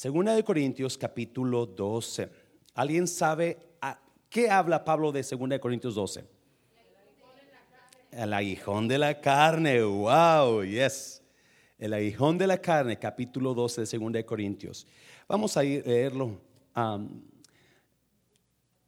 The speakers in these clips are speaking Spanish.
Segunda de Corintios capítulo 12. ¿Alguien sabe a qué habla Pablo de Segunda de Corintios 12? El aguijón de la carne. Wow, yes. El aguijón de la carne, capítulo 12 de Segunda de Corintios. Vamos a leerlo um,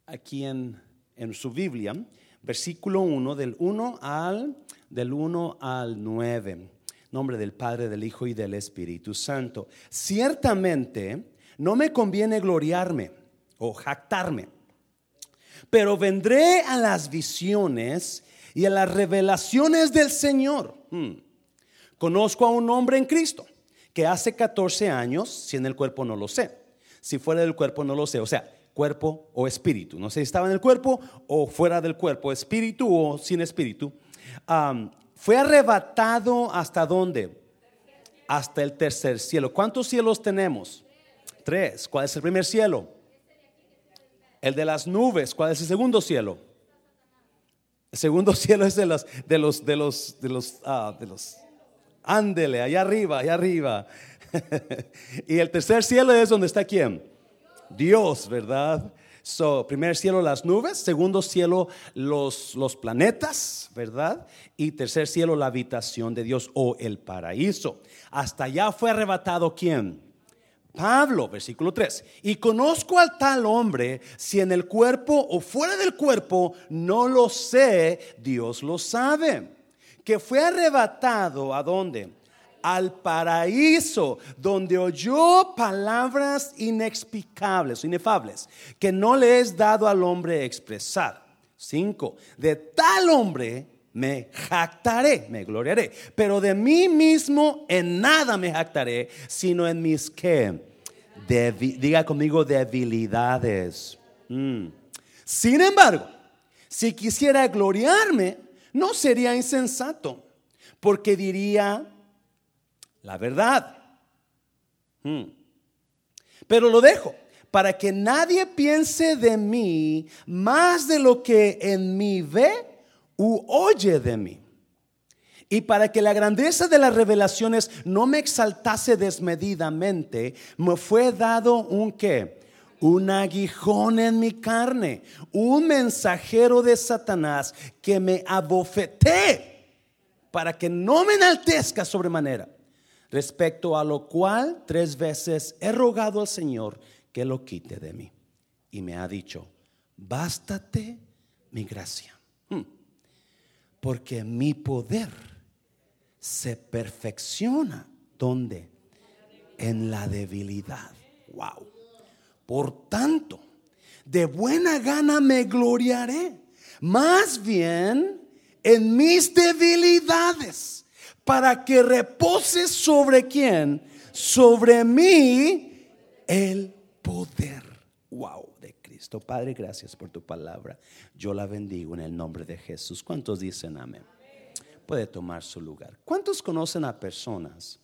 aquí en, en su Biblia, versículo 1, del 1 al, del 1 al 9 nombre del Padre, del Hijo y del Espíritu Santo. Ciertamente no me conviene gloriarme o jactarme, pero vendré a las visiones y a las revelaciones del Señor. Hmm. Conozco a un hombre en Cristo que hace 14 años, si en el cuerpo no lo sé, si fuera del cuerpo no lo sé, o sea, cuerpo o espíritu, no sé si estaba en el cuerpo o fuera del cuerpo, espíritu o sin espíritu, fue arrebatado hasta dónde? Hasta el tercer cielo. ¿Cuántos cielos tenemos? Tres. ¿Cuál es el primer cielo? El de las nubes. ¿Cuál es el segundo cielo? El segundo cielo es de los, de los, de los, de los, ah, de los, ándele, allá arriba, allá arriba. y el tercer cielo es donde está quién? Dios, ¿verdad? So, primer cielo las nubes, segundo cielo los, los planetas, ¿verdad? Y tercer cielo la habitación de Dios o el paraíso. Hasta allá fue arrebatado quién? Pablo, versículo 3. Y conozco al tal hombre, si en el cuerpo o fuera del cuerpo, no lo sé, Dios lo sabe. Que fue arrebatado a dónde? Al paraíso, donde oyó palabras inexplicables, inefables, que no le es dado al hombre expresar. Cinco, de tal hombre me jactaré, me gloriaré, pero de mí mismo en nada me jactaré, sino en mis que, diga conmigo, debilidades. Mm. Sin embargo, si quisiera gloriarme, no sería insensato, porque diría, la verdad. Hmm. Pero lo dejo para que nadie piense de mí más de lo que en mí ve u oye de mí. Y para que la grandeza de las revelaciones no me exaltase desmedidamente, me fue dado un qué? Un aguijón en mi carne, un mensajero de Satanás que me abofeté para que no me enaltezca sobremanera respecto a lo cual tres veces he rogado al Señor que lo quite de mí. Y me ha dicho, bástate mi gracia, hmm. porque mi poder se perfecciona. ¿Dónde? En la debilidad. Wow. Por tanto, de buena gana me gloriaré, más bien en mis debilidades para que repose sobre quién? Sobre mí el poder. Wow, de Cristo. Padre, gracias por tu palabra. Yo la bendigo en el nombre de Jesús. ¿Cuántos dicen amén? Puede tomar su lugar. ¿Cuántos conocen a personas?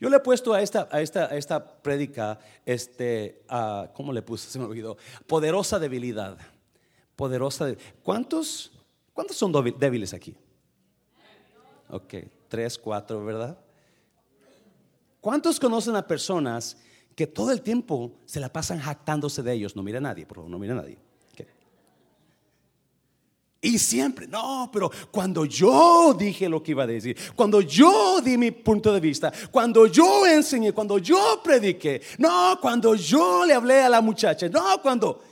Yo le he puesto a esta, a esta, a esta prédica, este, ¿cómo le puse? Se me olvidó. Poderosa debilidad. Poderosa. ¿Cuántos, ¿Cuántos son débiles aquí? Ok, tres, cuatro, ¿verdad? ¿Cuántos conocen a personas que todo el tiempo se la pasan jactándose de ellos? No mira a nadie, por favor, no mira a nadie. Y siempre, no, pero cuando yo dije lo que iba a decir, cuando yo di mi punto de vista, cuando yo enseñé, cuando yo prediqué, no, cuando yo le hablé a la muchacha, no, cuando...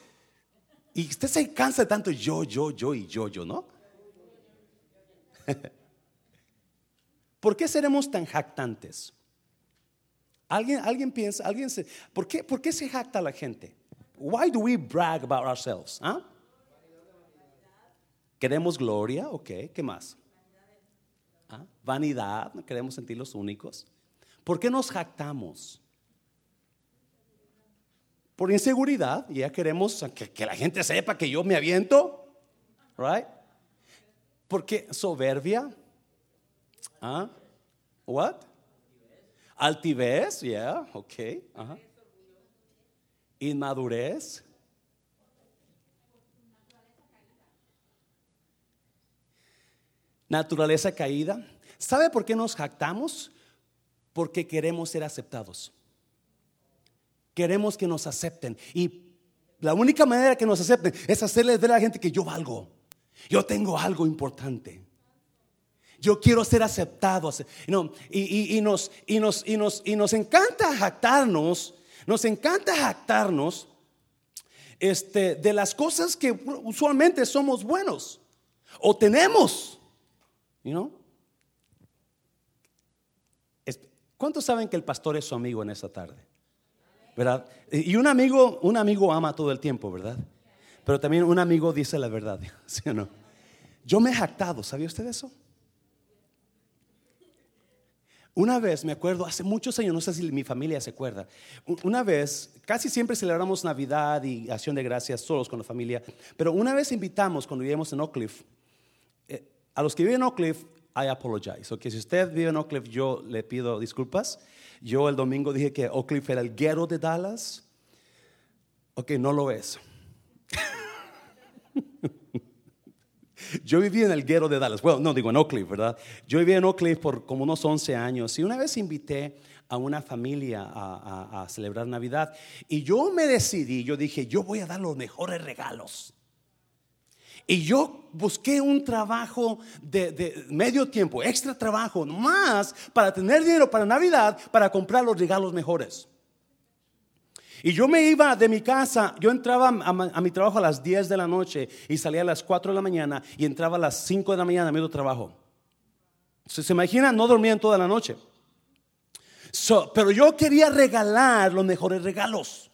Y usted se cansa de tanto yo, yo, yo y yo, yo, ¿no? ¿Por qué seremos tan jactantes? ¿Alguien, alguien piensa, alguien se, ¿por qué, ¿por qué se jacta la gente? Why do we brag about ourselves? ¿Ah? ¿Queremos gloria? Ok, ¿qué más? ¿Ah? Vanidad, queremos sentir únicos. ¿Por qué nos jactamos? Por inseguridad, ya queremos que, que, la gente sepa que yo me aviento, right? ¿Por qué soberbia? ¿Ah? What? Altivez, yeah, ok. Inmadurez. Naturaleza caída. ¿Sabe por qué nos jactamos? Porque queremos ser aceptados. Queremos que nos acepten. Y la única manera que nos acepten es hacerles ver a la gente que yo valgo. Yo tengo algo importante. Yo quiero ser aceptado. y, nos, y, nos, y, nos, y nos encanta jactarnos. Nos encanta jactarnos este, de las cosas que usualmente somos buenos o tenemos. ¿Cuántos saben que el pastor es su amigo en esta tarde? ¿Verdad? Y un amigo, un amigo ama todo el tiempo, ¿verdad? Pero también un amigo dice la verdad, ¿sí o no? Yo me he jactado, ¿sabía usted eso? Una vez, me acuerdo, hace muchos años, no sé si mi familia se acuerda, una vez, casi siempre celebramos Navidad y acción de gracias todos con la familia, pero una vez invitamos cuando vivimos en Oak Cliff, eh, a los que viven en Oak Cliff, I apologize. Ok, si usted vive en Oak Cliff, yo le pido disculpas. Yo el domingo dije que Oak Cliff era el guero de Dallas. Ok, no lo es. Yo viví en el guero de Dallas. Bueno, no digo en Oak Cliff, ¿verdad? Yo viví en Oak Cliff por como unos 11 años y una vez invité a una familia a, celebrar Navidad y yo me decidí, yo dije, yo voy a dar los mejores regalos. Y yo busqué un trabajo de, de, medio tiempo, extra trabajo, más para tener dinero para Navidad, para comprar los regalos mejores. Y yo me iba de mi casa, yo entraba a, mi trabajo a las 10 de la noche y salía a las 4 de la mañana y entraba a las 5 de la mañana a mi trabajo. ¿Se, se imagina? No dormían toda la noche. pero yo quería regalar los mejores regalos.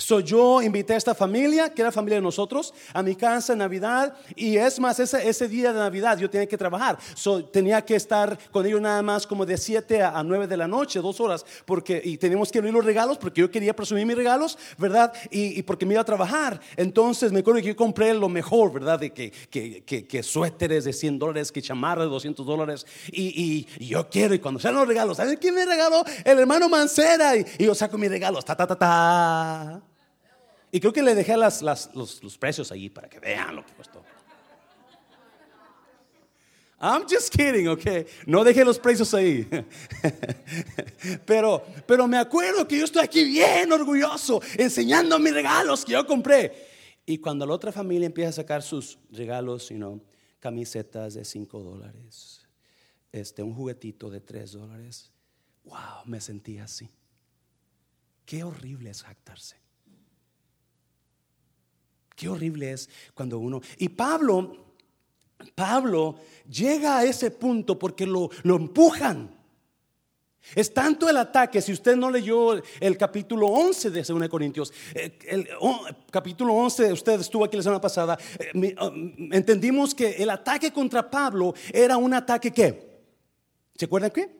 So, yo invité a esta familia, que era familia de nosotros, a mi casa en Navidad. Y es más, ese, ese día de Navidad yo tenía que trabajar. So, tenía que estar con ellos nada más como de 7 a 9 de la noche, dos horas. Porque, y teníamos que abrir los regalos porque yo quería presumir mis regalos, ¿verdad? Y, porque me iba a trabajar. Entonces me acuerdo que yo compré lo mejor, ¿verdad? De que, que, que, suéteres de 100 dólares, que chamarras de 200 dólares. Y, y, yo quiero, y cuando sean los regalos, ¿saben quién me regaló? El hermano Mancera. Y, yo saco mis regalos, ta, ta, ta, ta. Y creo que le dejé las, los, los, precios allí para que vean lo que costó. I'm just kidding, ok. No dejé los precios ahí. pero, pero me acuerdo que yo estoy aquí bien orgulloso, enseñando mis regalos que yo compré. Y cuando la otra familia empieza a sacar sus regalos, you know, camisetas de 5 dólares, este, un juguetito de 3 dólares, wow, me sentí así. Qué horrible es jactarse. Qué horrible es cuando uno... Y Pablo, Pablo llega a ese punto porque lo, lo empujan. Es tanto el ataque, si usted no leyó el capítulo 11 de 2 Corintios, eh, el, capítulo 11, usted estuvo aquí la semana pasada, eh, oh, entendimos que el ataque contra Pablo era un ataque que, ¿se acuerdan qué?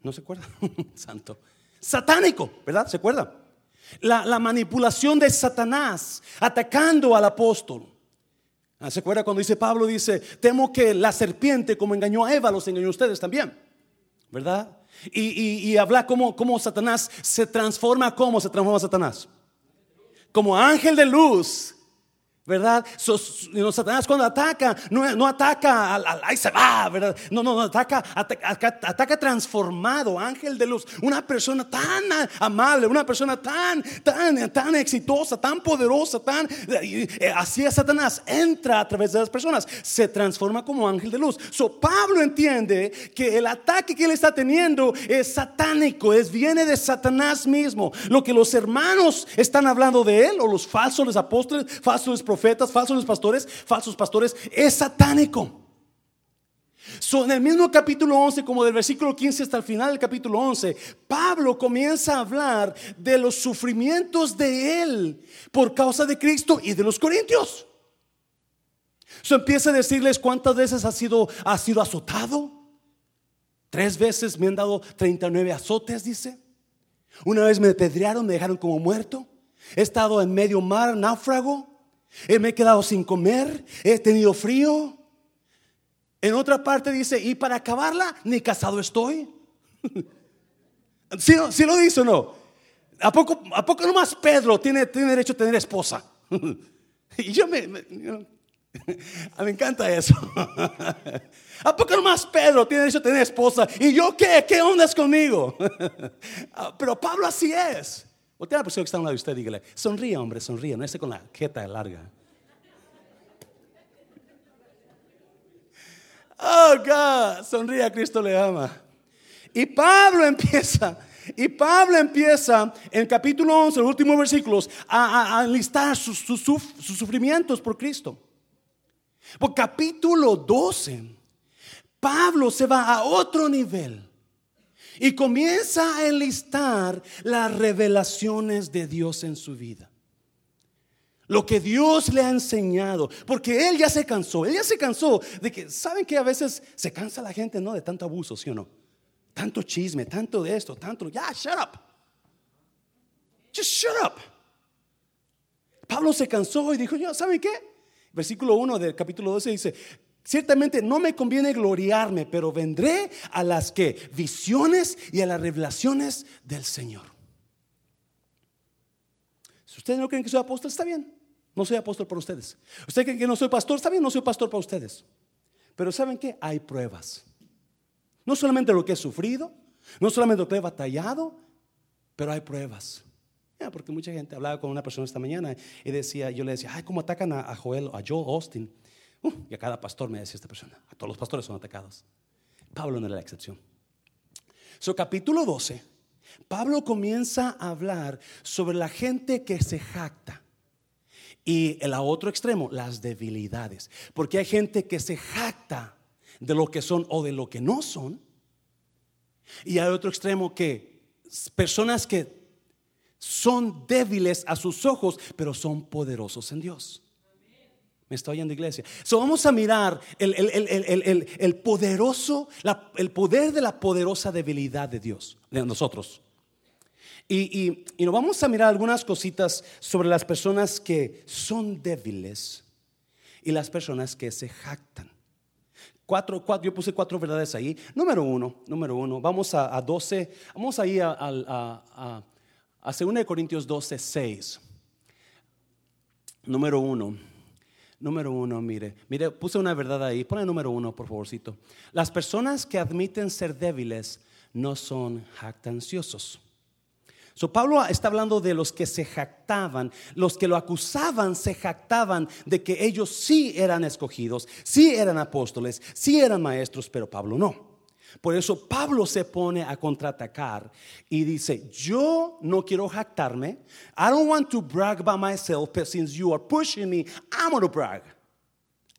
¿No se acuerda? Santo. Satánico, ¿verdad? ¿Se acuerda? La, manipulación de Satanás atacando al apóstol. Ah, ¿Se acuerda cuando dice Pablo? Dice, temo que la serpiente como engañó a Eva, los engañó a ustedes también. ¿Verdad? Y, habla como, como Satanás se transforma, ¿cómo se transforma Satanás? Como ángel de luz ¿Verdad? Satanás cuando ataca, no, ataca, al, ahí se va, ¿verdad? No, no, no ataca, ataca, transformado, ángel de luz. Una persona tan amable, una persona tan, tan, tan exitosa, tan poderosa, tan. Eh, así es Satanás, entra a través de las personas, se transforma como ángel de luz. So Pablo entiende que el ataque que él está teniendo es satánico, es, viene de Satanás mismo. Lo que los hermanos están hablando de él, o los falsos apóstoles, falsos profetas, falsos pastores, falsos pastores, es satánico. en el mismo capítulo 11, como del versículo 15 hasta el final del capítulo 11, Pablo comienza a hablar de los sufrimientos de él por causa de Cristo y de los corintios. So empieza a decirles cuántas veces ha sido, ha sido azotado. Tres veces me han dado 39 azotes, dice. Una vez me apedrearon, me dejaron como muerto. He estado en medio mar, náufrago. Eh, me he quedado sin comer, he tenido frío. En otra parte dice, y para acabarla, ni casado estoy. Si ¿Sí, lo dice o no? ¿A poco, ¿A poco nomás Pedro tiene, tiene derecho a tener esposa? y yo me, me, me encanta eso. ¿A poco nomás Pedro tiene derecho a tener esposa? ¿Y yo qué? ¿Qué onda es conmigo? Ah, pero Pablo así es. Voltea a la persona que está a un lado de usted y dígale, sonríe, hombre, sonríe, no esté con la jeta larga. Oh, God, sonríe, Cristo le ama. Y Pablo empieza, y Pablo empieza en capítulo 11, los últimos versículos, a, a, enlistar sus, sus, sus sufrimientos por Cristo. Por capítulo 12, Pablo se va a otro nivel y comienza a enlistar las revelaciones de Dios en su vida. Lo que Dios le ha enseñado, porque él ya se cansó, él ya se cansó de que, ¿saben que a veces se cansa la gente, no? De tanto abuso, ¿sí o no? Tanto chisme, tanto de esto, tanto, ya, shut up. Just shut up. Pablo se cansó y dijo, ¿saben qué? Versículo 1 del capítulo 12 dice, Ciertamente no me conviene gloriarme, pero vendré a las que visiones y a las revelaciones del Señor. Si ustedes no creen que soy apóstol, está bien. No soy apóstol para ustedes. Ustedes creen que no soy pastor, está bien, no soy pastor para ustedes. Pero ¿saben qué? Hay pruebas. No solamente lo que he sufrido, no solamente lo que he batallado, pero hay pruebas. porque mucha gente hablaba con una persona esta mañana y decía, yo le decía, ay, ¿cómo atacan a, Joel, a Joe Austin? Uh, y a cada pastor me decía esta persona, a todos los pastores son atacados. Pablo no era la excepción. Su capítulo 12, Pablo comienza a hablar sobre la gente que se jacta. Y el otro extremo, las debilidades. Porque hay gente que se jacta de lo que son o de lo que no son. Y hay otro extremo que personas que son débiles a sus ojos, pero son poderosos en Dios. Me estoy oyendo iglesia. So, vamos a mirar el, el, poderoso, el poder de la poderosa debilidad de Dios, de nosotros. Y, y, nos vamos a mirar algunas cositas sobre las personas que son débiles y las personas que se jactan. Cuatro, cuatro, yo puse cuatro verdades ahí. Número uno, número uno, vamos a, a 12, vamos ahí a, a, a, a 2 Corintios 12, 6. Número uno. Número uno, mire, mire, puse una verdad ahí. Pone número uno, por favorcito. Las personas que admiten ser débiles no son jactanciosos. So, Pablo está hablando de los que se jactaban, los que lo acusaban se jactaban de que ellos sí eran escogidos, sí eran apóstoles, sí eran maestros, pero Pablo no. Por eso Pablo se pone a contraatacar y dice, yo no quiero jactarme. I don't want to brag about myself, but since you are pushing me, I'm going to brag.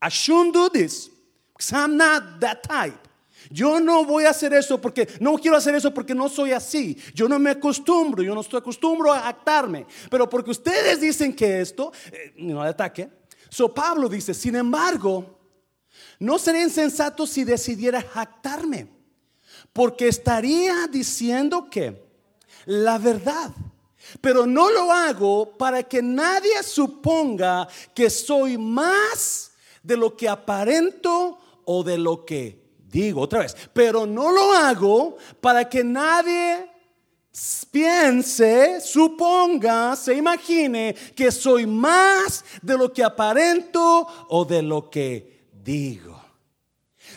I shouldn't do this because I'm not that type. Yo no voy a hacer eso porque no quiero hacer eso porque no soy así. Yo no me acostumbro, yo no estoy acostumbro a jactarme. Pero porque ustedes dicen que esto, eh, no ataque. So Pablo dice, sin embargo, no sería insensato si decidiera jactarme porque estaría diciendo que la verdad. Pero no lo hago para que nadie suponga que soy más de lo que aparento o de lo que digo. Otra vez, pero no lo hago para que nadie piense, suponga, se imagine que soy más de lo que aparento o de lo que digo.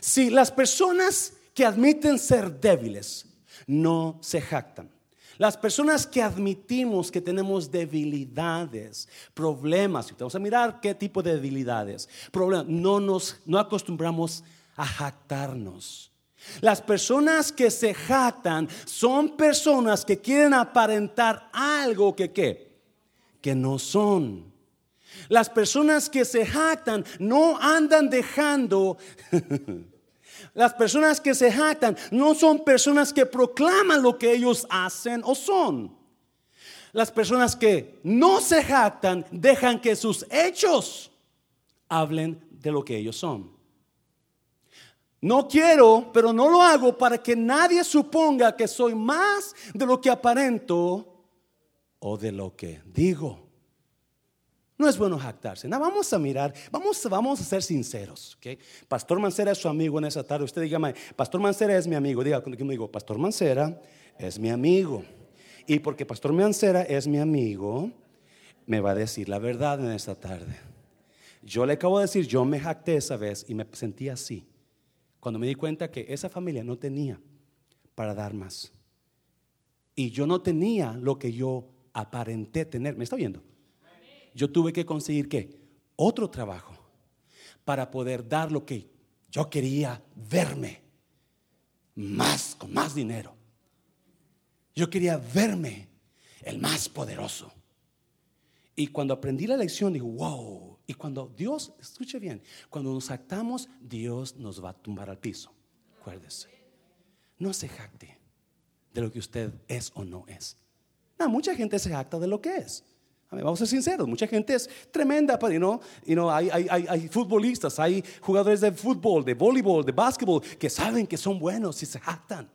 Si las personas que admiten ser débiles no se jactan. Las personas que admitimos que tenemos debilidades, problemas, vamos a mirar qué tipo de debilidades, problemas, no nos no acostumbramos a jactarnos. Las personas que se jactan son personas que quieren aparentar algo que qué, que no son. Las personas que se jactan no andan dejando Las personas que se jactan no son personas que proclaman lo que ellos hacen o son. Las personas que no se jactan dejan que sus hechos hablen de lo que ellos son. No quiero, pero no lo hago para que nadie suponga que soy más de lo que aparento o de lo que digo. No es bueno jactarse. No, vamos a mirar, vamos, a ser sinceros. Pastor Mancera es su amigo en esa tarde. Usted diga, Pastor Mancera es mi amigo. Diga conmigo, Pastor Mancera es mi amigo. Y porque Pastor Mancera es mi amigo, me va a decir la verdad en esta tarde. Yo le acabo de decir, yo me jacté esa vez y me sentí así. Cuando me di cuenta que esa familia no tenía para dar más. Y yo no tenía lo que yo aparenté tener, ¿me está viendo? Yo tuve que conseguir qué? Otro trabajo para poder dar lo que yo quería verme más, con más dinero. Yo quería verme el más poderoso. Y cuando aprendí la lección, digo, wow. Y cuando Dios, escuche bien, cuando nos actamos, Dios nos va a tumbar al piso. Acuérdese. No se jacte de lo que usted es o no es. No, mucha gente se jacta de lo que es. Vamos a ser sinceros, mucha gente es tremenda, pero you know, hay, hay, hay, futbolistas, hay jugadores de fútbol, de voleibol, de básquetbol, que saben que son buenos y se jactan.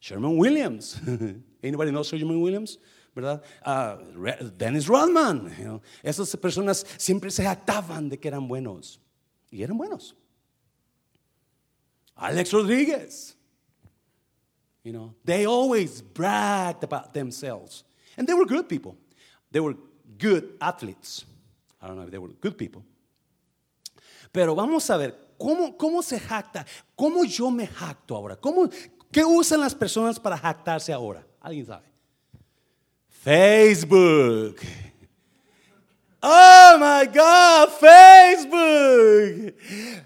Sherman Williams. Anybody know Sherman Williams? ¿Verdad? Uh, Dennis Rodman. Esas personas siempre se jactaban de que eran buenos. Y eran buenos. Alex Rodríguez. You know, they always bragged about themselves. And they were good people. They were good athletes. I don't know if they were good people. Pero vamos a ver, ¿cómo, cómo se jacta? ¿Cómo yo me jacto ahora? ¿Cómo, ¿Qué usan las personas para jactarse ahora? ¿Alguien sabe? Facebook. Oh my God, Facebook.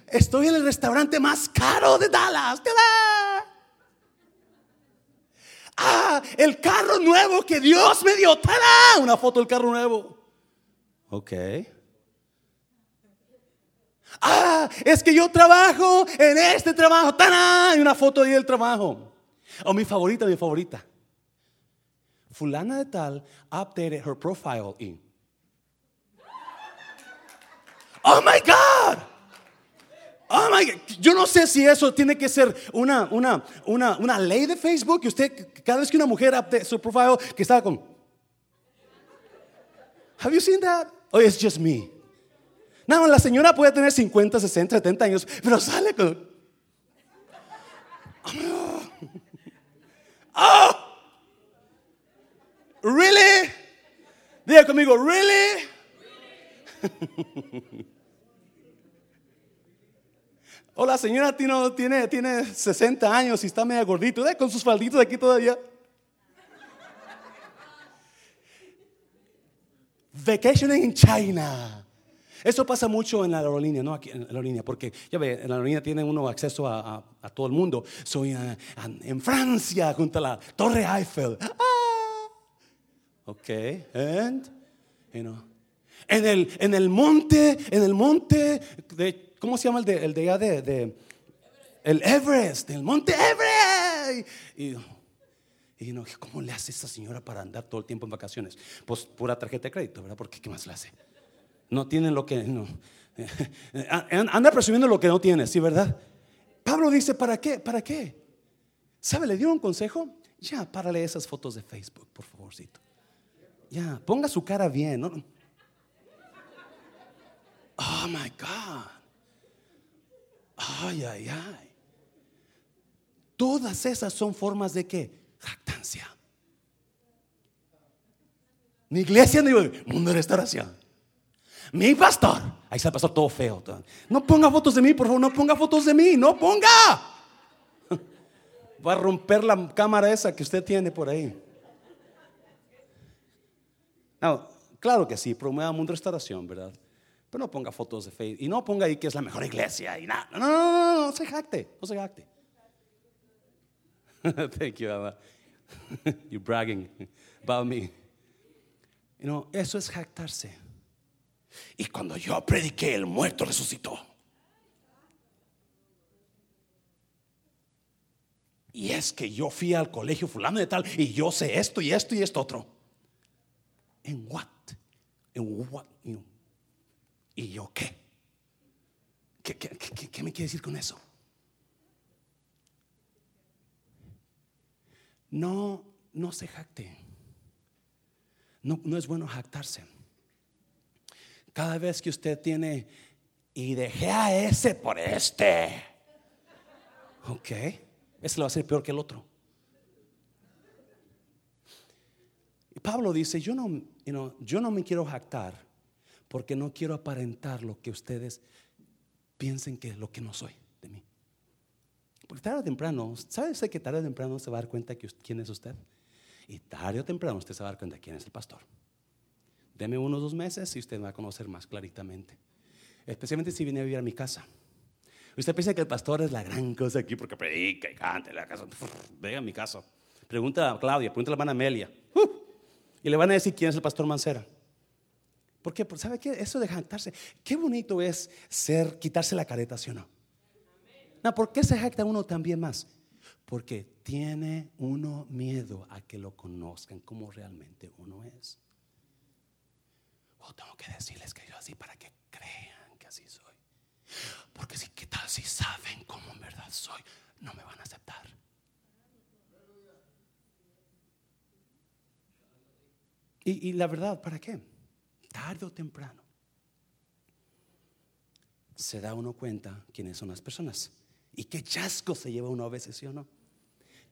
Estoy en el restaurante más caro de Dallas. Ah, el carro nuevo que Dios me dio. ¡Tada! Una foto del carro nuevo. Ok. Ah, es que yo trabajo en este trabajo. ¡Tada! Y una foto ahí del trabajo. O oh, mi favorita, mi favorita. Fulana de tal updated her profile in. Oh my God. Oh my. Yo no sé si eso tiene que ser una, una, una, una ley de Facebook. Que usted, cada vez que una mujer update su profile, que estaba con. Have you seen that? Oh, it's just me. No, la señora puede tener 50, 60, 70 años, pero sale con. Oh, really? Diga conmigo, really? O la señora tiene, tiene, tiene 60 años y está medio gordito, ¿eh? con sus falditos aquí todavía. Vacationing in China. Eso pasa mucho en la aerolínea, ¿no? Aquí en la aerolínea, porque ya ve, en la aerolínea tiene uno acceso a, todo el mundo. Soy en Francia, junto a la Torre Eiffel. Ah, ok, and, you know. En el, en el monte, en el monte de ¿Cómo se llama el de, el de allá de, el Everest, el monte Everest? Y, y no, ¿cómo le hace esta señora para andar todo el tiempo en vacaciones? Pues pura tarjeta de crédito, ¿verdad? Porque ¿qué más le hace? No tienen lo que, no. Anda presumiendo lo que no tiene, ¿sí, verdad? Pablo dice, ¿para qué? ¿Para qué? ¿Sabe? Le dio un consejo. Ya, párale esas fotos de Facebook, por favorcito. Ya, ponga su cara bien. Oh my God. Ay, ay, ay. Todas esas son formas de qué? Jactancia. Mi iglesia, ni mundo restauración. Mi pastor. Ahí está el pastor todo feo. No ponga fotos de mí, por favor, no ponga fotos de mí, no ponga. Va a romper la cámara esa que usted tiene por ahí. No, claro que sí, promueva mundo restauración, ¿verdad? Pero no ponga fotos de Facebook y no ponga ahí que es la mejor iglesia y nada. No, no, no, no, no se jacte, no se jacte. Thank you, Abba. You're bragging about me. You know, eso es jactarse. Y cuando yo prediqué, el muerto resucitó. Y es que yo fui al colegio fulano de tal y yo sé esto y esto y esto otro. ¿En what? ¿En what? You know, ¿Y yo qué? ¿Qué, me quiere decir con eso? No, no se jacte. No, no es bueno jactarse. Cada vez que usted tiene y dejé a ese por este, ok, ese lo va a ser peor que el otro. Y Pablo dice: Yo no, yo no me quiero jactar porque no quiero aparentar lo que ustedes piensen que lo que no soy de mí. Porque tarde o temprano, ¿sabe usted que tarde o temprano se va a dar cuenta que quién es usted? Y tarde o temprano usted se va a dar cuenta quién es el pastor. Deme unos dos meses y usted me va a conocer más claritamente. Especialmente si viene a vivir a mi casa. Usted piensa que el pastor es la gran cosa aquí porque predica y canta la casa. Venga a mi casa. Pregunta a Claudia, pregunta a la hermana Amelia. Uh, y le van a decir quién es el pastor Mancera. Porque ¿sabe qué? Eso de jactarse. Qué bonito es ser, quitarse la careta, ¿sí o no? No, ¿por qué se jacta uno también más? Porque tiene uno miedo a que lo conozcan como realmente uno es. Oh, tengo que decirles que yo así para que crean que así soy. Porque si qué si saben cómo en verdad soy, no me van a aceptar. Y, y la verdad, ¿para qué? Tarde o temprano se da uno cuenta quiénes son las personas. Y qué chasco se lleva uno a veces, ¿sí o no?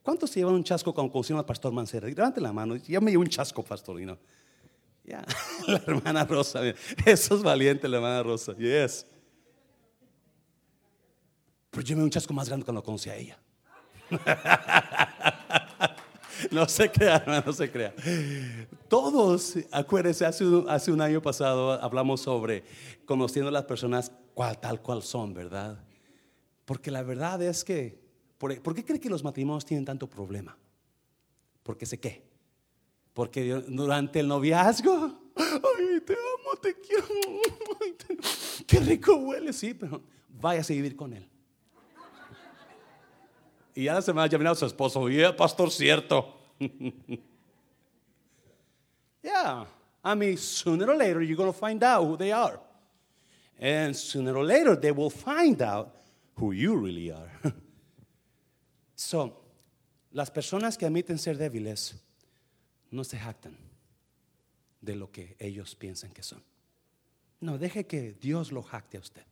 ¿Cuántos se llevan un chasco cuando conocieron al pastor Mancera? Levante la mano. Ya me llevo un chasco, pastor. no? Ya, la hermana Rosa. Eso es valiente, la hermana Rosa. Yes. Pero yo me un chasco más grande cuando conocí a ella. No se crea, no se crea. Todos, acuérdense, hace un, hace un año pasado hablamos sobre conociendo a las personas cual, tal cual son, ¿verdad? Porque la verdad es que, ¿por, qué cree que los matrimonios tienen tanto problema? Porque sé qué. Porque durante el noviazgo, ay, te amo, te quiero, qué rico huele, sí, pero váyase a vivir con él. Y ya se me ha llamado a su esposo, y el pastor cierto. yeah, I mean, sooner or later you're going to find out who they are. And sooner or later they will find out who you really are. so, las personas que admiten ser débiles no se jactan de lo que ellos piensan que son. No, deje que Dios lo jacte a usted.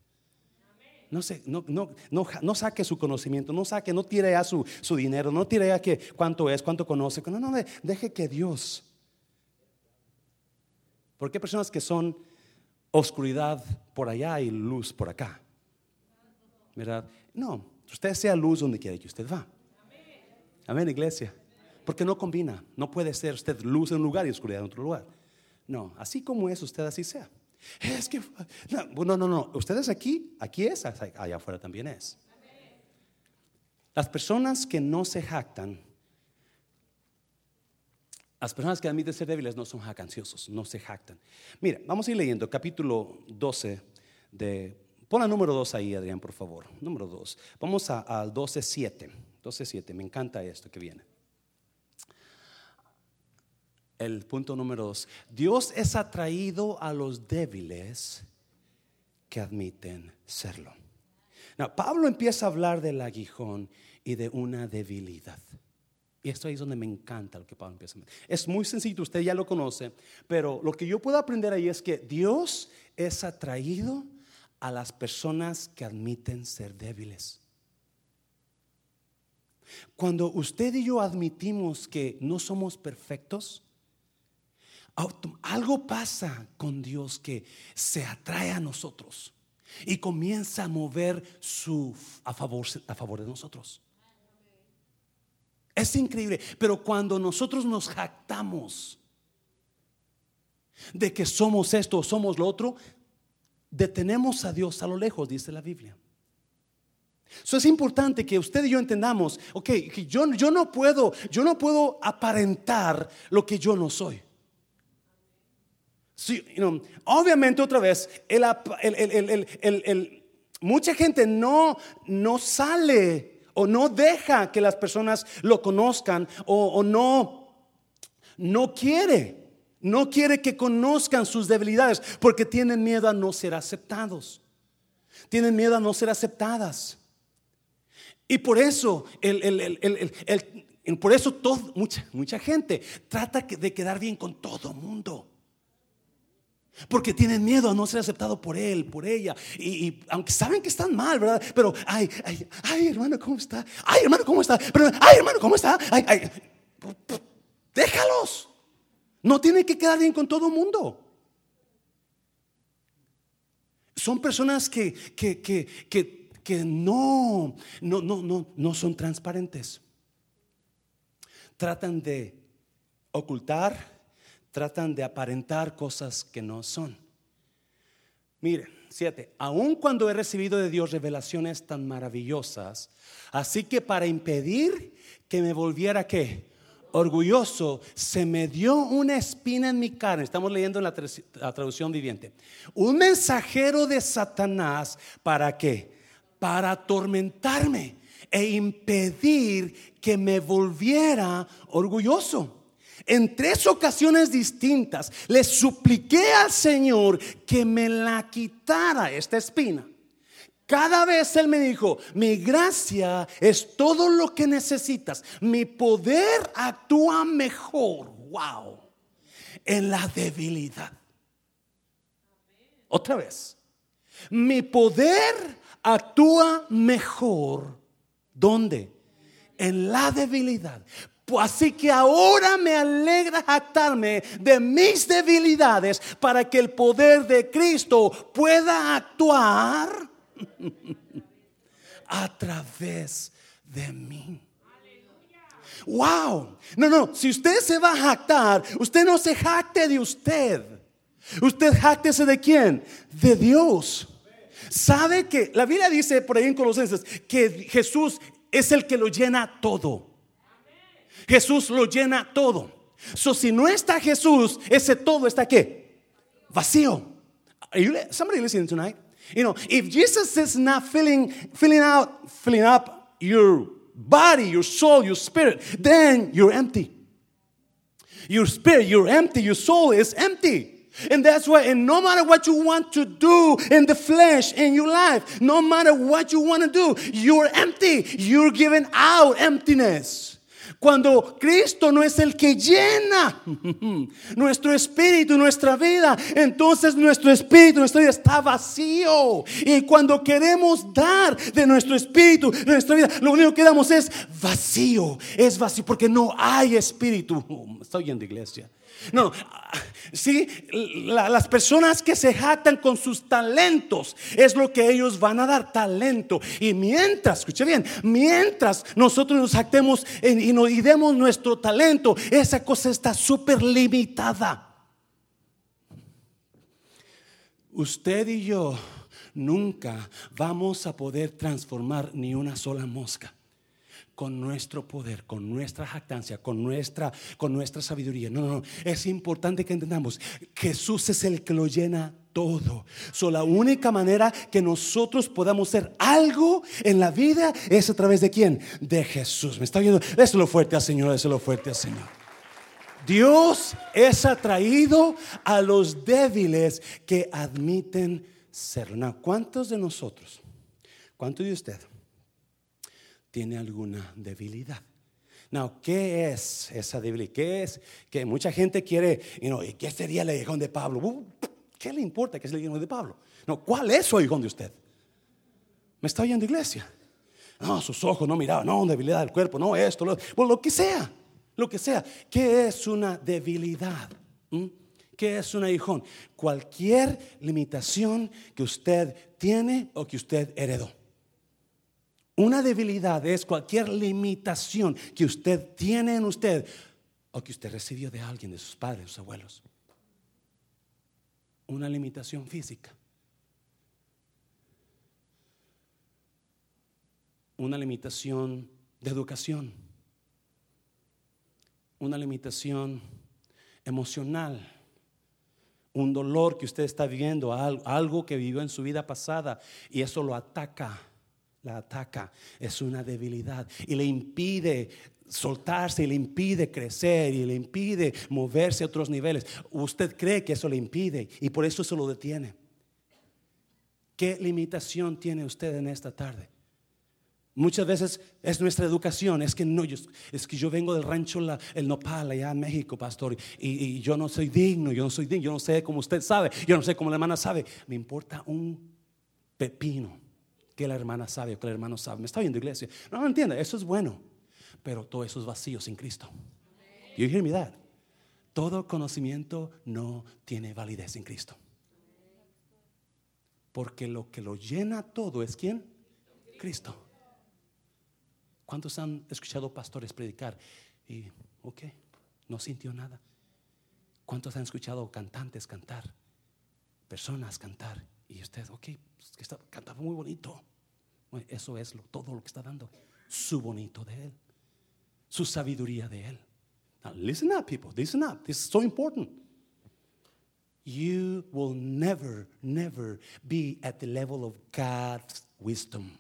No, sé, no, no, no, saque su conocimiento, no saque, no tire a su, su dinero, no tire a que cuánto es, cuánto conoce. No, no, deje que Dios. Porque hay personas que son oscuridad por allá y luz por acá. ¿verdad? No, usted sea luz donde quiera que usted va. Amén, iglesia. Porque no combina. No puede ser usted luz en un lugar y oscuridad en otro lugar. No, así como es, usted así sea. Es que, no, no, no, ustedes aquí, aquí es, allá afuera también es. Las personas que no se jactan, las personas que admiten ser débiles no son jactanciosos, no se jactan. Mira, vamos a ir leyendo capítulo 12 de Pon la número 2 ahí, Adrián, por favor. Número 2. Vamos al 12.7. 12.7. Me encanta esto que viene. El punto número 2. Dios es atraído a los débiles que admiten serlo. Pablo empieza a hablar del aguijón y de una debilidad. Y esto ahí es donde me encanta lo que Pablo empieza a Es muy sencillo, usted ya lo conoce, pero lo que yo puedo aprender ahí es que Dios es atraído a las personas que admiten ser débiles. Cuando usted y yo admitimos que no somos perfectos, algo pasa con Dios que se atrae a nosotros y comienza a mover su a favor, a favor de nosotros. Es increíble, pero cuando nosotros nos jactamos de que somos esto o somos lo otro, detenemos a Dios a lo lejos, dice la Biblia. Eso es importante que usted y yo entendamos, ok, yo, yo, no puedo, yo no puedo aparentar lo que yo no soy. Obviamente otra vez, el, mucha gente no, no sale o no deja que las personas lo conozcan o, no, no quiere no quiere que conozcan sus debilidades porque tienen miedo a no ser aceptados. Tienen miedo a no ser aceptadas. Y por eso, por eso mucha, mucha gente trata de quedar bien con todo mundo. Porque tienen miedo a no ser aceptado por él, por ella. Y, aunque saben que están mal, ¿verdad? Pero, ay, ay, ay, hermano, ¿cómo está? Ay, hermano, ¿cómo está? Pero, ay, hermano, ¿cómo está? Ay, ay. Déjalos. No tiene que quedar bien con todo mundo. Son personas que, que, que, que, no, no, no, no, no son transparentes. Tratan de ocultar, tratan de aparentar cosas que no son. Mire, siete, aun cuando he recibido de Dios revelaciones tan maravillosas, así que para impedir que me volviera qué? Orgulloso, se me dio una espina en mi carne. Estamos leyendo en la, la traducción viviente. Un mensajero de Satanás, ¿para qué? Para atormentarme e impedir que me volviera orgulloso. En tres ocasiones distintas le supliqué al Señor que me la quitara esta espina. Cada vez Él me dijo, mi gracia es todo lo que necesitas. Mi poder actúa mejor. Wow. En la debilidad. Otra vez. Mi poder actúa mejor. ¿Dónde? En la debilidad. Así que ahora me alegra jactarme de mis debilidades para que el poder de Cristo pueda actuar a través de mí. Wow. No, no, si usted se va a jactar, usted no se jacte de usted. Usted jactese de quién? De Dios. ¿Sabe que la Biblia dice por ahí en Colosenses que Jesús es el que lo llena todo? Jesús lo llena todo. So, si no está Jesús, ese todo está qué? Vacío. Are you, somebody listening tonight? You know, if Jesus is not filling, filling out, filling up your body, your soul, your spirit, then you're empty. Your spirit, you're empty. Your soul is empty. And that's why, and no matter what you want to do in the flesh in your life, no matter what you want to do, you're empty. You're giving out emptiness. Cuando Cristo no es el que llena nuestro espíritu, nuestra vida, entonces nuestro espíritu, nuestra vida está vacío. Y cuando queremos dar de nuestro espíritu, nuestra vida, lo único que damos es vacío. Es vacío porque no hay espíritu. Estoy en la iglesia. No, sí, las personas que se jactan con sus talentos es lo que ellos van a dar, talento. Y mientras, escuche bien, mientras nosotros nos jactemos y, nos, y demos nuestro talento, esa cosa está súper limitada. Usted y yo nunca vamos a poder transformar ni una sola mosca con nuestro poder, con nuestra jactancia, con nuestra, con nuestra sabiduría. No, no, no. Es importante que entendamos, Jesús es el que lo llena todo. So, la única manera que nosotros podamos ser algo en la vida es a través de quién? De Jesús. ¿Me está viendo? Déselo fuerte al Señor, déselo fuerte al Señor. Dios es atraído a los débiles que admiten serlo. ¿Cuántos de nosotros? ¿Cuántos de ustedes? Tiene alguna debilidad. No, ¿qué es esa debilidad? ¿Qué es? Que mucha gente quiere, you know, ¿qué sería el aguijón de Pablo? Uh, ¿Qué le importa que es el aguijón de Pablo? No, ¿cuál es su aguijón de usted? ¿Me está oyendo iglesia? No, sus ojos no miraban, no, debilidad del cuerpo, no, esto, lo, pues lo que sea, lo que sea. ¿Qué es una debilidad? ¿Mm? ¿Qué es un aguijón? Cualquier limitación que usted tiene o que usted heredó. Una debilidad es cualquier limitación que usted tiene en usted o que usted recibió de alguien, de sus padres, sus abuelos. Una limitación física. Una limitación de educación. Una limitación emocional. Un dolor que usted está viviendo, algo que vivió en su vida pasada y eso lo ataca la ataca, es una debilidad y le impide soltarse y le impide crecer y le impide moverse a otros niveles. Usted cree que eso le impide y por eso se lo detiene. ¿Qué limitación tiene usted en esta tarde? Muchas veces es nuestra educación, es que no, es que yo vengo del rancho El Nopal allá en México, pastor, y, y, yo no soy digno, yo no soy digno, yo no sé cómo usted sabe, yo no sé cómo la hermana sabe, me importa un pepino que la hermana sabe o que el hermano sabe. Me está viendo iglesia. No, no entiende, eso es bueno. Pero todo eso es vacío sin Cristo. You hear me that? Todo conocimiento no tiene validez sin Cristo. Porque lo que lo llena todo es quién? Cristo. ¿Cuántos han escuchado pastores predicar? Y, ok, No sintió nada. ¿Cuántos han escuchado cantantes cantar? Personas cantar. Y usted, ok, pues, está, cantaba muy bonito. Eso es lo, todo lo que está dando. Su bonito de Él. Su sabiduría de Él. Now, listen up, people. Listen up. This is so important. You will never, never be at the level of God's wisdom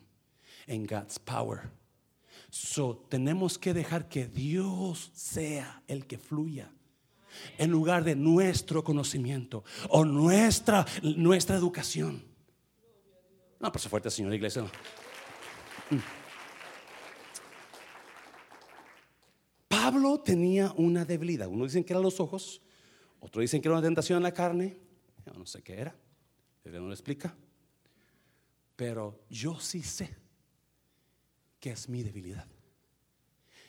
and God's power. So, tenemos que dejar que Dios sea el que fluya en lugar de nuestro conocimiento o nuestra, nuestra educación. No, por fuerte, señora iglesia. Mm. Pablo tenía una debilidad. Uno dicen que eran los ojos, otro dicen que era una tentación en la carne. Yo no sé qué era. Él no lo explica. Pero yo sí sé que es mi debilidad.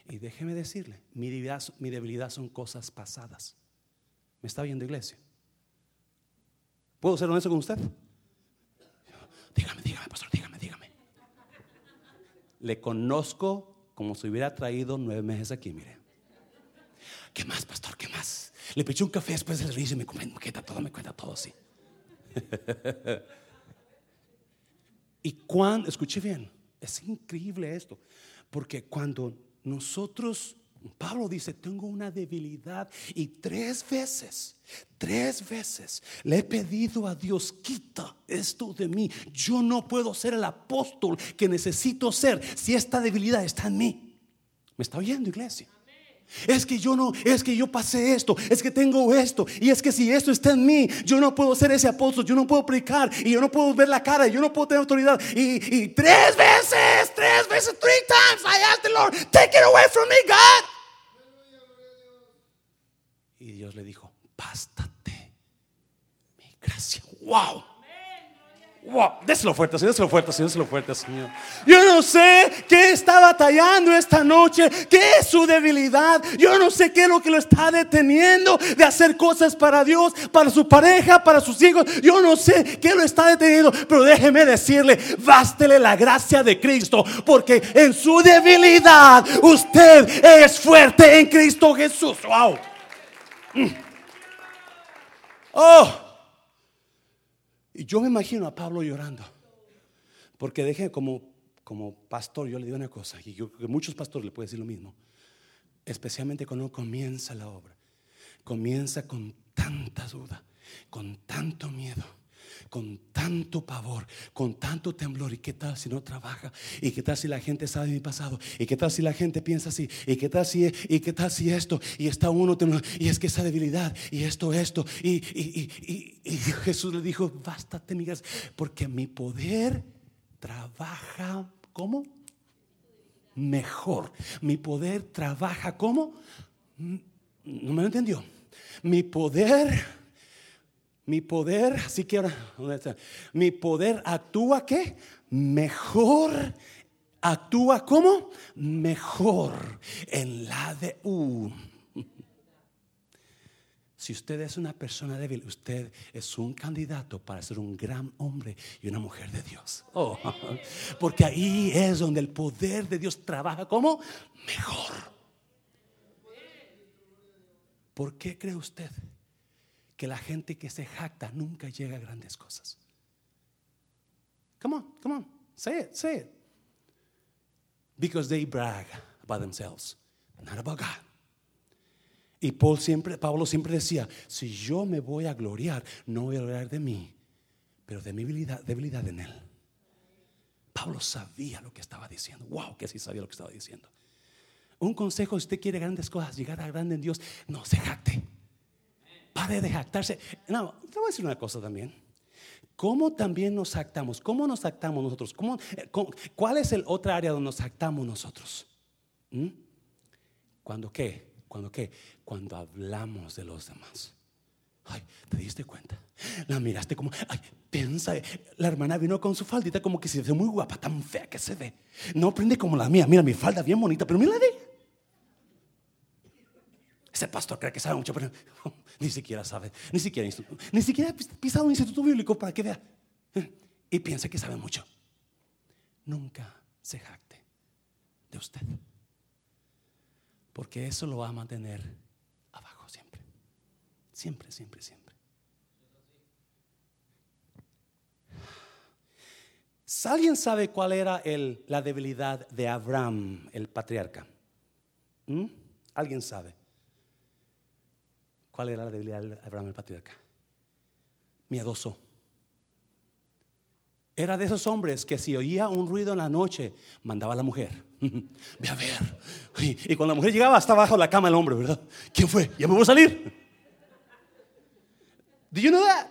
Y déjeme decirle, mi debilidad, mi debilidad son cosas pasadas. ¿Me está viendo iglesia? ¿Puedo ser honesto con usted? Dígame, dígame, pastor, dígame, dígame. Le conozco como si hubiera traído nueve meses aquí, mire. ¿Qué más, pastor? ¿Qué más? Le piché un café después del servicio y me, me queda todo, me cuenta todo así. y cuando, escuche bien, es increíble esto, porque cuando nosotros Pablo dice, tengo una debilidad y tres veces, tres veces le he pedido a Dios, quita esto de mí. Yo no puedo ser el apóstol que necesito ser si esta debilidad está en mí. ¿Me está oyendo, iglesia? Es que yo no, es que yo pasé esto, es que tengo esto, y es que si esto está en mí, yo no puedo ser ese apóstol, yo no puedo predicar, y yo no puedo ver la cara, yo no puedo tener autoridad. Y, tres veces, tres veces, three times, I asked the Lord, take it away from me, God. Y Dios le dijo, bástate mi gracia. Wow. Wow, déselo fuerte, Señor, déselo fuerte, Señor, déselo fuerte, Señor. Yo no sé qué está batallando esta noche, qué es su debilidad. Yo no sé qué es lo que lo está deteniendo de hacer cosas para Dios, para su pareja, para sus hijos. Yo no sé qué lo está deteniendo, pero déjeme decirle, bástele la gracia de Cristo, porque en su debilidad usted es fuerte en Cristo Jesús. Wow. Mm. Oh. Y yo me imagino a Pablo llorando. Porque dejé como, como pastor, yo le digo una cosa, y yo que muchos pastores le pueden decir lo mismo. Especialmente cuando comienza la obra. Comienza con tanta duda, con tanto miedo con tanto pavor, con tanto temblor. ¿Y qué tal si no trabaja? ¿Y qué tal si la gente sabe mi pasado? ¿Y qué tal si la gente piensa así? ¿Y qué tal si, y qué tal si esto? Y está uno temblando. Y es que esa debilidad. Y esto, esto. Y, Jesús le dijo, bástate, migas, porque mi poder trabaja como mejor. Mi poder trabaja como... No me lo entendió. Mi poder mi poder, así que ahora, mi poder actúa qué? Mejor. Actúa como mejor en la de U. Si usted es una persona débil, usted es un candidato para ser un gran hombre y una mujer de Dios. Oh, porque ahí es donde el poder de Dios trabaja como mejor. ¿Por qué cree usted? Que la gente que se jacta nunca llega a grandes cosas. Come on, come on, say it, say it. Because they brag about themselves, not about God. Y Paul siempre, Pablo siempre decía, si yo me voy a gloriar, no voy a gloriar de mí, pero de mi debilidad, debilidad en él. Pablo sabía lo que estaba diciendo. Wow, que sí sabía lo que estaba diciendo. Un consejo, si usted quiere grandes cosas, llegar a grande en Dios, no se jacte. Pare de jactarse. No, te voy a decir una cosa también. ¿Cómo también nos jactamos? ¿Cómo nos jactamos nosotros? Eh, ¿Cuál es el otra área donde nos jactamos nosotros? ¿Mm? ¿Cuándo qué? ¿Cuándo qué? Cuando hablamos de los demás. Ay, ¿te diste cuenta? La miraste como, ay, piensa, la hermana vino con su faldita como que se ve muy guapa, tan fea que se ve. No prende como la mía, mira mi falda bien bonita, pero mira la de ese pastor cree que sabe mucho, pero ni siquiera sabe, ni siquiera, ni siquiera ha pisado un instituto bíblico para que vea. Y piensa que sabe mucho. Nunca se jacte de usted. Porque eso lo va a mantener Siempre, siempre, siempre. ¿Alguien sabe cuál era el, la debilidad de Abraham, el patriarca? ¿Alguien sabe? ¿Cuál era la debilidad de Abraham, el patriarca? Miedoso. Era de esos hombres que si oía un ruido en la noche, mandaba a la mujer. Ve a ver. Y, cuando la mujer llegaba, estaba bajo la cama el hombre, ¿verdad? ¿Quién fue? Ya me voy a salir. Do you know that?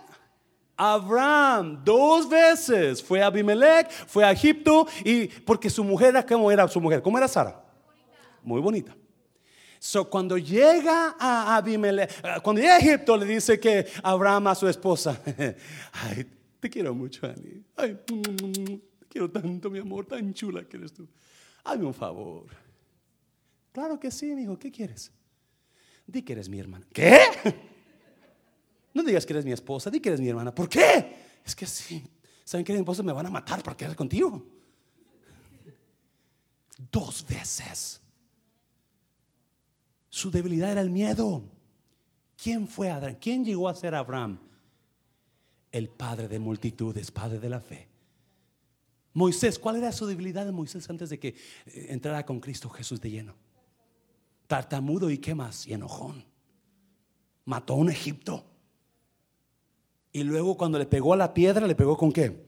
Abraham dos veces fue a Abimelech, fue a Egipto y porque su mujer era era su mujer, ¿cómo era Sara? Muy bonita. So, cuando llega a Abimelech, eh, cuando llega a Egipto, le dice que Abraham a su esposa, ay, te quiero mucho, Annie. Ay, te quiero tanto, mi amor, tan chula que eres tú. Hazme un favor. Claro que sí, mi hijo, ¿qué quieres? Di que eres mi hermana. ¿Qué? No digas que eres mi esposa, di que eres mi hermana. ¿Por qué? Es que sí, saben que mi esposa me van a matar para quedar contigo. Dos veces. Su debilidad era el miedo. ¿Quién fue Adán? ¿Quién llegó a ser Abraham? El padre de multitudes, padre de la fe. Moisés, ¿cuál era su debilidad de Moisés antes de que eh, entrara con Cristo Jesús de lleno? Tartamudo y qué más? Y enojón. Mató a un Egipto. Y luego cuando le pegó a la piedra, le pegó con qué?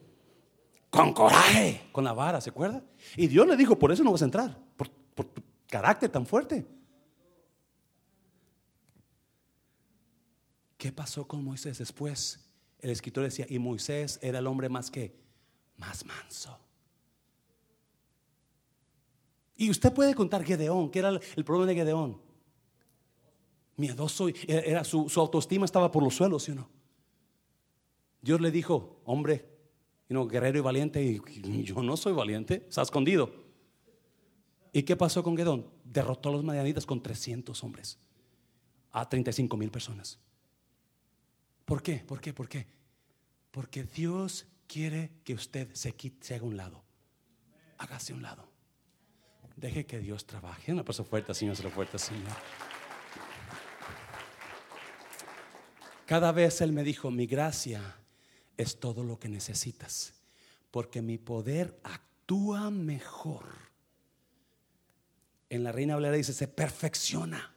Con coraje, con la vara, ¿se acuerda? Y Dios le dijo, por eso no vas a entrar, por, tu carácter tan fuerte. ¿Qué pasó con Moisés después? El escritor decía, y Moisés era el hombre más que, más manso. Y usted puede contar Gedeón, que era el problema de Gedeón. Miedoso, era, su, autoestima estaba por los suelos, ¿sí o no? Dios le dijo, hombre, guerrero y valiente, y yo no soy valiente, está escondido. ¿Y qué pasó con Gedeón? Derrotó a los madianitas con 300 hombres, a 35 mil personas. ¿Por qué? ¿Por qué? ¿Por qué? Porque Dios quiere que usted se, quite, se haga un lado. Hágase un lado. Deje que Dios trabaje. Una persona fuerte, Señor, se lo fuerte, Señor. Cada vez Él me dijo, mi gracia es todo lo que necesitas, porque mi poder actúa mejor. En la Reina Valera dice, se perfecciona.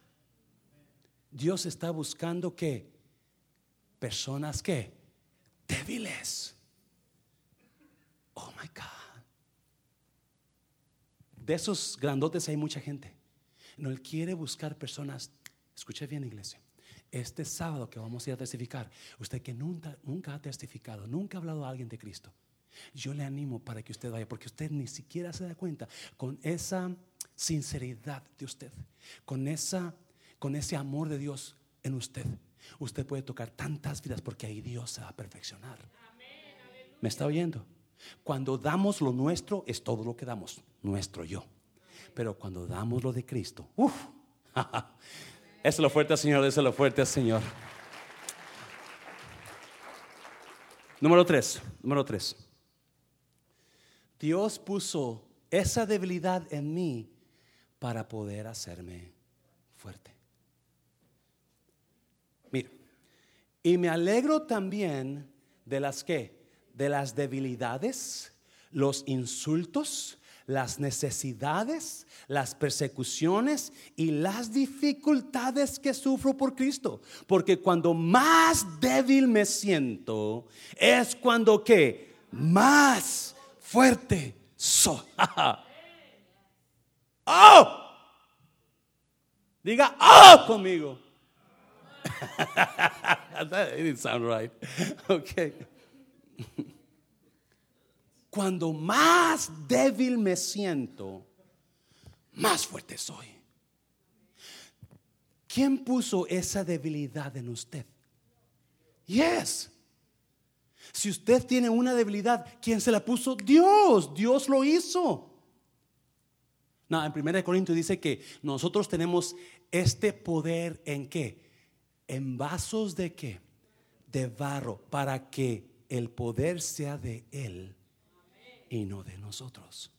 Dios está buscando que personas que débiles. Oh my God. De esos grandotes hay mucha gente. No, Él quiere buscar personas. Escuche bien, iglesia. Este sábado que vamos a ir a testificar, usted que nunca, nunca ha testificado, nunca ha hablado a alguien de Cristo, yo le animo para que usted vaya, porque usted ni siquiera se da cuenta con esa sinceridad de usted, con, esa, con ese amor de Dios en usted usted puede tocar tantas vidas porque ahí Dios se va a perfeccionar. ¿Me está oyendo? Cuando damos lo nuestro es todo lo que damos, nuestro yo. Pero cuando damos lo de Cristo, uff, es lo fuerte, Señor, es lo fuerte, Señor. Número tres, número tres. Dios puso esa debilidad en mí para poder hacerme fuerte. Y me alegro también de las que, de las debilidades, los insultos, las necesidades, las persecuciones y las dificultades que sufro por Cristo. Porque cuando más débil me siento, es cuando que más fuerte soy. ¡Oh! Diga, ¡oh! conmigo. That didn't sound right. Okay. Cuando más débil me siento, más fuerte soy. ¿Quién puso esa debilidad en usted? Yes. Si usted tiene una debilidad, ¿quién se la puso? Dios. Dios lo hizo. No, en 1 Corintios dice que nosotros tenemos este poder en qué? En vasos de qué? De barro, para que el poder sea de Él y no de nosotros.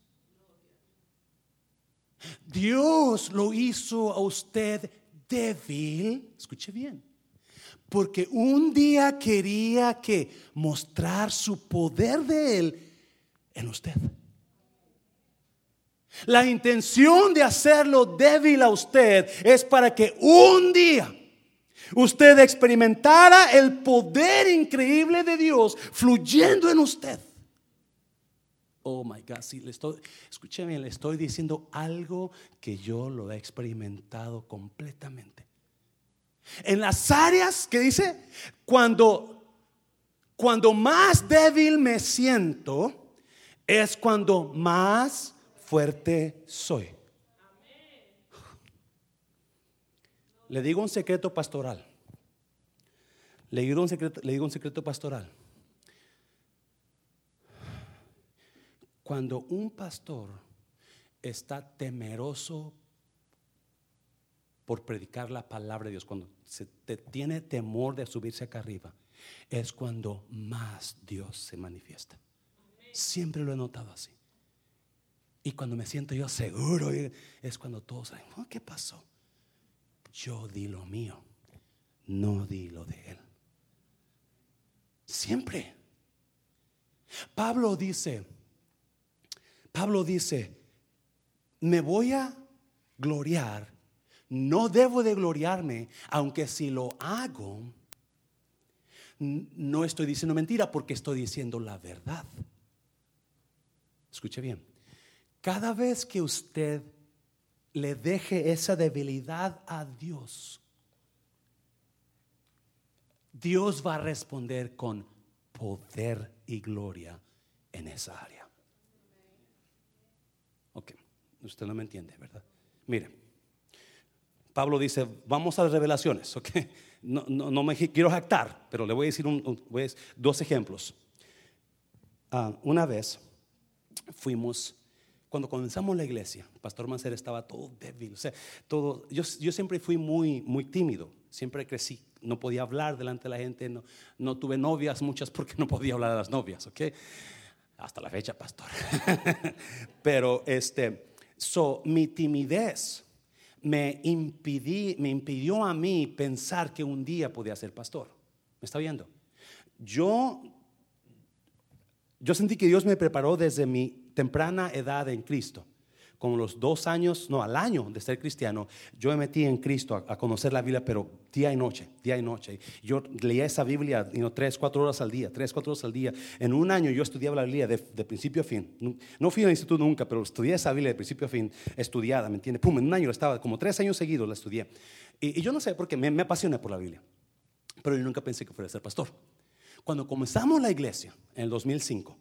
Dios lo hizo a usted débil, escuche bien, Porque un día quería que mostrar su poder de Él en usted. La intención de hacerlo débil a usted es para que un día usted experimentara el poder increíble de Dios fluyendo en usted. Oh my God, si le estoy, escúcheme, le estoy diciendo algo que yo lo he experimentado completamente. En las áreas que dice, cuando, cuando más débil me siento, es cuando más fuerte soy. Le digo un secreto pastoral. Le digo un secreto, le digo un secreto pastoral. Cuando un pastor está temeroso por predicar la palabra de Dios, cuando se tiene temor de subirse acá arriba, es cuando más Dios se manifiesta. Siempre lo he notado así. Y cuando me siento yo seguro, es cuando todos saben, oh, ¿qué pasó? Yo di lo mío, no di lo de él. Siempre. Pablo dice, Pablo dice, me voy a gloriar, no debo de gloriarme, aunque si lo hago, no estoy diciendo mentira porque estoy diciendo la verdad. Escuche bien, cada vez que usted le deje esa debilidad a Dios, Dios va a responder con poder y gloria en esa área. Ok, usted no me entiende, ¿verdad? Mire, Pablo dice, vamos a las revelaciones, ok. No, no, me quiero jactar, pero le voy a decir dos ejemplos. Ah, una vez fuimos, cuando comenzamos la iglesia, Pastor Mancer estaba todo débil, o sea, todo, yo, yo siempre fui muy, muy tímido, siempre crecí, no podía hablar delante de la gente, no, no tuve novias muchas porque no podía hablar a las novias, ¿ok? Hasta la fecha, pastor. Pero este, so, mi timidez me, impidí, me impidió a mí pensar que un día podía ser pastor. ¿Me está viendo? Yo, yo sentí que Dios me preparó desde mi temprana edad en Cristo como los dos años, no, al año de ser cristiano, yo me metí en Cristo a, conocer la Biblia, pero día y noche, día y noche. Yo leía esa Biblia tres, cuatro horas al día, tres, cuatro horas al día. En un año yo estudiaba la Biblia de, principio a fin. No fui al instituto nunca, pero estudié esa Biblia de principio a fin, estudiada, ¿me entiendes? Pum, en un año estaba, como tres años seguidos la estudié. Y, yo no sé por qué, me, me apasioné por la Biblia, pero yo nunca pensé que fuera a ser pastor. Cuando comenzamos la iglesia, en el 2005,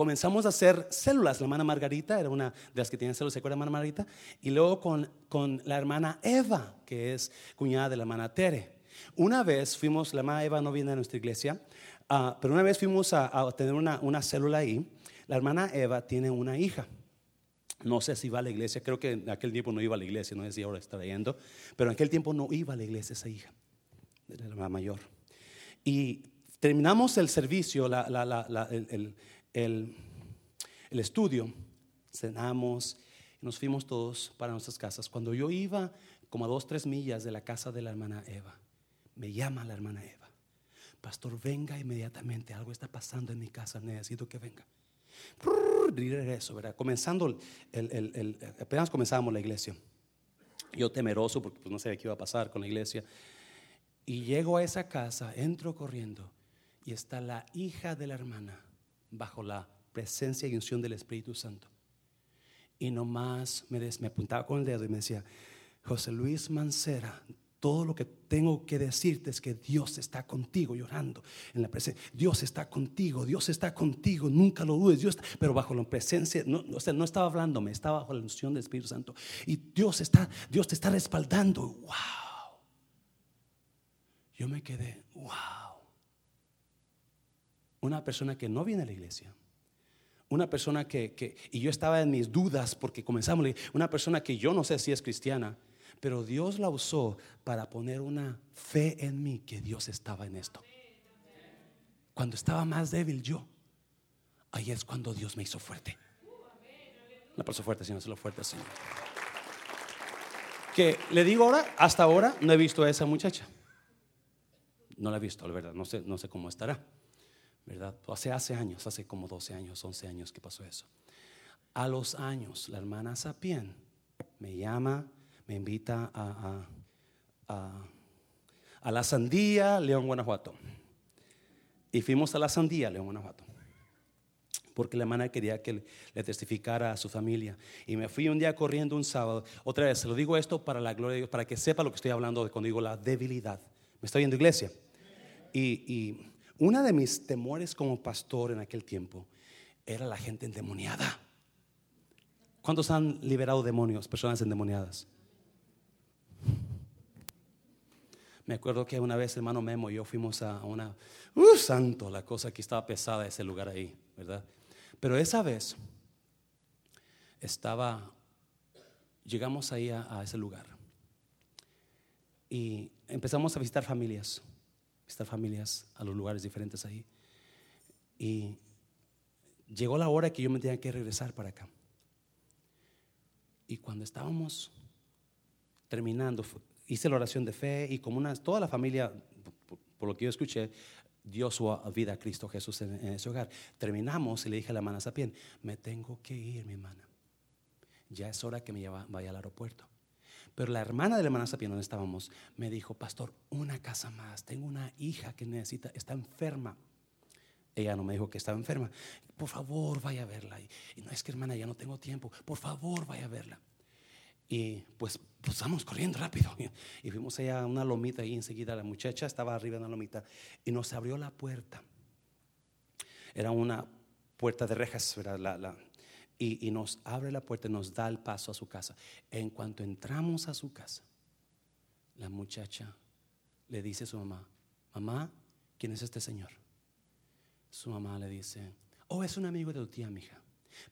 comenzamos a hacer células. La hermana Margarita era una de las que tenía células, ¿se acuerda, hermana Margarita? Y luego con, con la hermana Eva, que es cuñada de la hermana Tere. Una vez fuimos, la hermana Eva no viene a nuestra iglesia, uh, pero una vez fuimos a, a tener una, una, célula ahí. La hermana Eva tiene una hija. No sé si va a la iglesia, creo que en aquel tiempo no iba a la iglesia, no sé si ahora está yendo, pero en aquel tiempo no iba a la iglesia esa hija, la hermana mayor. Y terminamos el servicio, la, la, la, el, el, estudio, cenamos, nos fuimos todos para nuestras casas. Cuando yo iba como a dos, tres millas de la casa de la hermana Eva, me llama la hermana Eva. Pastor, venga inmediatamente, algo está pasando en mi casa, necesito que venga. regreso, ¿verdad? Comenzando, el, apenas comenzábamos la iglesia. Yo temeroso porque pues, no sabía qué iba a pasar con la iglesia. Y llego a esa casa, entro corriendo y está la hija de la hermana bajo la presencia y unción del Espíritu Santo. Y nomás me, me apuntaba con el dedo y me decía, José Luis Mancera, todo lo que tengo que decirte es que Dios está contigo llorando en la presencia. Dios está contigo, Dios está contigo, nunca lo dudes. Dios pero bajo la presencia, no, o sea, no estaba hablándome, estaba bajo la unción del Espíritu Santo. Y Dios está, Dios te está respaldando. Wow. Yo me quedé, wow una persona que no viene a la iglesia, una persona que, y yo estaba en mis dudas porque comenzamos, una persona que yo no sé si es cristiana, pero Dios la usó para poner una fe en mí que Dios estaba en esto. Cuando estaba más débil yo, ahí es cuando Dios me hizo fuerte. La persona fuerte, Señor, lo fuerte, Señor. Que le digo ahora, hasta ahora no he visto a esa muchacha. No la he visto, la verdad, no sé, no sé cómo estará. Hace, hace años, hace como 12 años, 11 años que pasó eso. A los años, la hermana Sapien me llama, me invita a, a, a la Sandía, León, Guanajuato. Y fuimos a la Sandía, León, Guanajuato porque la hermana quería que le testificara a su familia. Y me fui un día corriendo un sábado. Otra vez, se lo digo esto para la gloria de Dios, para que sepa lo que estoy hablando cuando digo la debilidad. ¿Me estoy yendo iglesia? Y una de mis temores como pastor en aquel tiempo era la gente endemoniada. ¿Cuántos han liberado demonios, personas endemoniadas? Me acuerdo que una vez, hermano Memo y yo fuimos a una, uh, santo, la cosa aquí estaba pesada ese lugar ahí, ¿verdad? Pero esa vez estaba, llegamos ahí a, ese lugar y empezamos a visitar familias, visitar familias a los lugares diferentes ahí. Y llegó la hora que yo me tenía que regresar para acá. Y cuando estábamos terminando, hice la oración de fe y como una, toda la familia, por lo que yo escuché, dio su vida a Cristo Jesús en, ese hogar. Terminamos y le dije a la hermana Sapien, me tengo que ir, mi hermana. Ya es hora que me vaya al aeropuerto. Pero la hermana de la hermana Sapien, donde estábamos, me dijo, pastor, una casa más. Tengo una hija que necesita, está enferma. Ella no me dijo que estaba enferma. Por favor, vaya a verla. Y no es que hermana, ya no tengo tiempo. Por favor, vaya a verla. Y pues, pues vamos corriendo rápido. Y fuimos allá a una lomita y enseguida la muchacha estaba arriba de una lomita y nos abrió la puerta. Era una puerta de rejas, La, y, y, nos abre la puerta y nos da el paso a su casa. En cuanto entramos a su casa, la muchacha le dice a su mamá, mamá, ¿quién es este señor? Su mamá le dice, oh, es un amigo de tu tía, mija.